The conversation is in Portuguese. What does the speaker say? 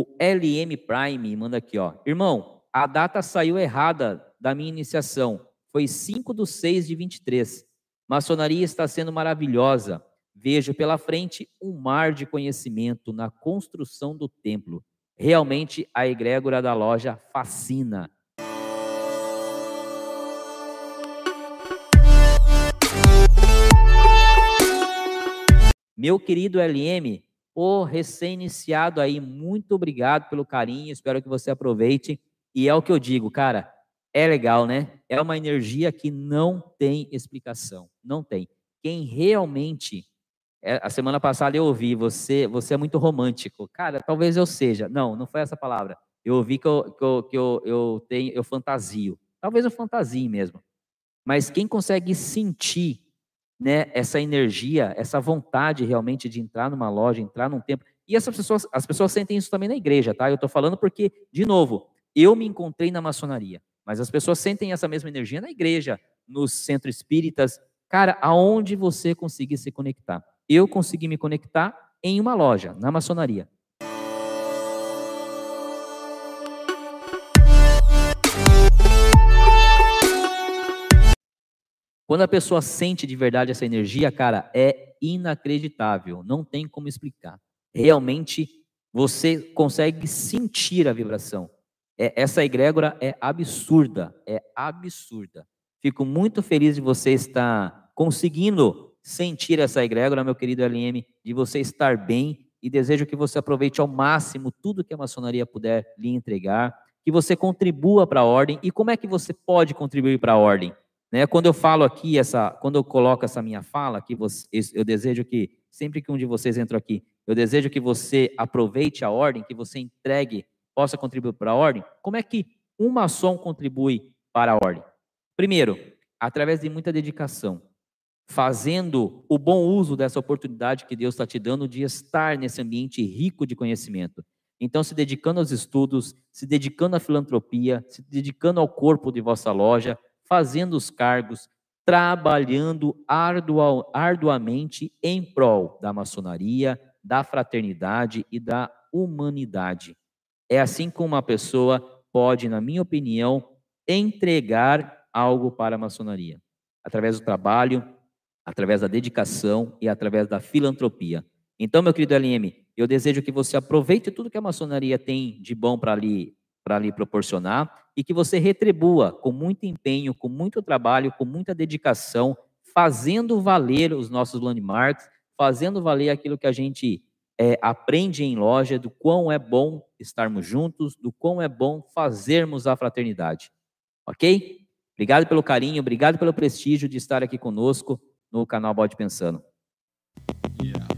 O LM Prime manda aqui, ó. Irmão, a data saiu errada da minha iniciação. Foi 5 de 6 de 23. Maçonaria está sendo maravilhosa. Vejo pela frente um mar de conhecimento na construção do templo. Realmente a egrégora da loja fascina. Meu querido LM, o recém-iniciado aí, muito obrigado pelo carinho, espero que você aproveite. E é o que eu digo, cara, é legal, né? É uma energia que não tem explicação, não tem. Quem realmente é, a semana passada eu ouvi você, você é muito romântico. Cara, talvez eu seja. Não, não foi essa palavra. Eu ouvi que eu, que eu, que eu, eu tenho, eu fantasio. Talvez eu fantasie mesmo. Mas quem consegue sentir né, essa energia, essa vontade realmente de entrar numa loja, entrar num templo. E essas pessoas, as pessoas sentem isso também na igreja, tá? Eu estou falando porque, de novo, eu me encontrei na maçonaria, mas as pessoas sentem essa mesma energia na igreja, nos centros espíritas. Cara, aonde você conseguir se conectar? Eu consegui me conectar em uma loja, na maçonaria. Quando a pessoa sente de verdade essa energia, cara, é inacreditável, não tem como explicar. Realmente você consegue sentir a vibração. É, essa egrégora é absurda, é absurda. Fico muito feliz de você estar conseguindo sentir essa egrégora, meu querido LM, de você estar bem e desejo que você aproveite ao máximo tudo que a maçonaria puder lhe entregar, que você contribua para a ordem. E como é que você pode contribuir para a ordem? Né? Quando eu falo aqui, essa, quando eu coloco essa minha fala, que eu desejo que, sempre que um de vocês entra aqui, eu desejo que você aproveite a ordem, que você entregue, possa contribuir para a ordem. Como é que um maçom contribui para a ordem? Primeiro, através de muita dedicação, fazendo o bom uso dessa oportunidade que Deus está te dando de estar nesse ambiente rico de conhecimento. Então, se dedicando aos estudos, se dedicando à filantropia, se dedicando ao corpo de vossa loja, fazendo os cargos, trabalhando ardua, arduamente em prol da maçonaria, da fraternidade e da humanidade. É assim como uma pessoa pode, na minha opinião, entregar algo para a maçonaria, através do trabalho, através da dedicação e através da filantropia. Então, meu querido LM, eu desejo que você aproveite tudo que a maçonaria tem de bom para lhe para lhe proporcionar e que você retribua com muito empenho, com muito trabalho, com muita dedicação, fazendo valer os nossos landmarks, fazendo valer aquilo que a gente é, aprende em loja, do quão é bom estarmos juntos, do quão é bom fazermos a fraternidade. Ok? Obrigado pelo carinho, obrigado pelo prestígio de estar aqui conosco no canal Bode Pensando. Yeah.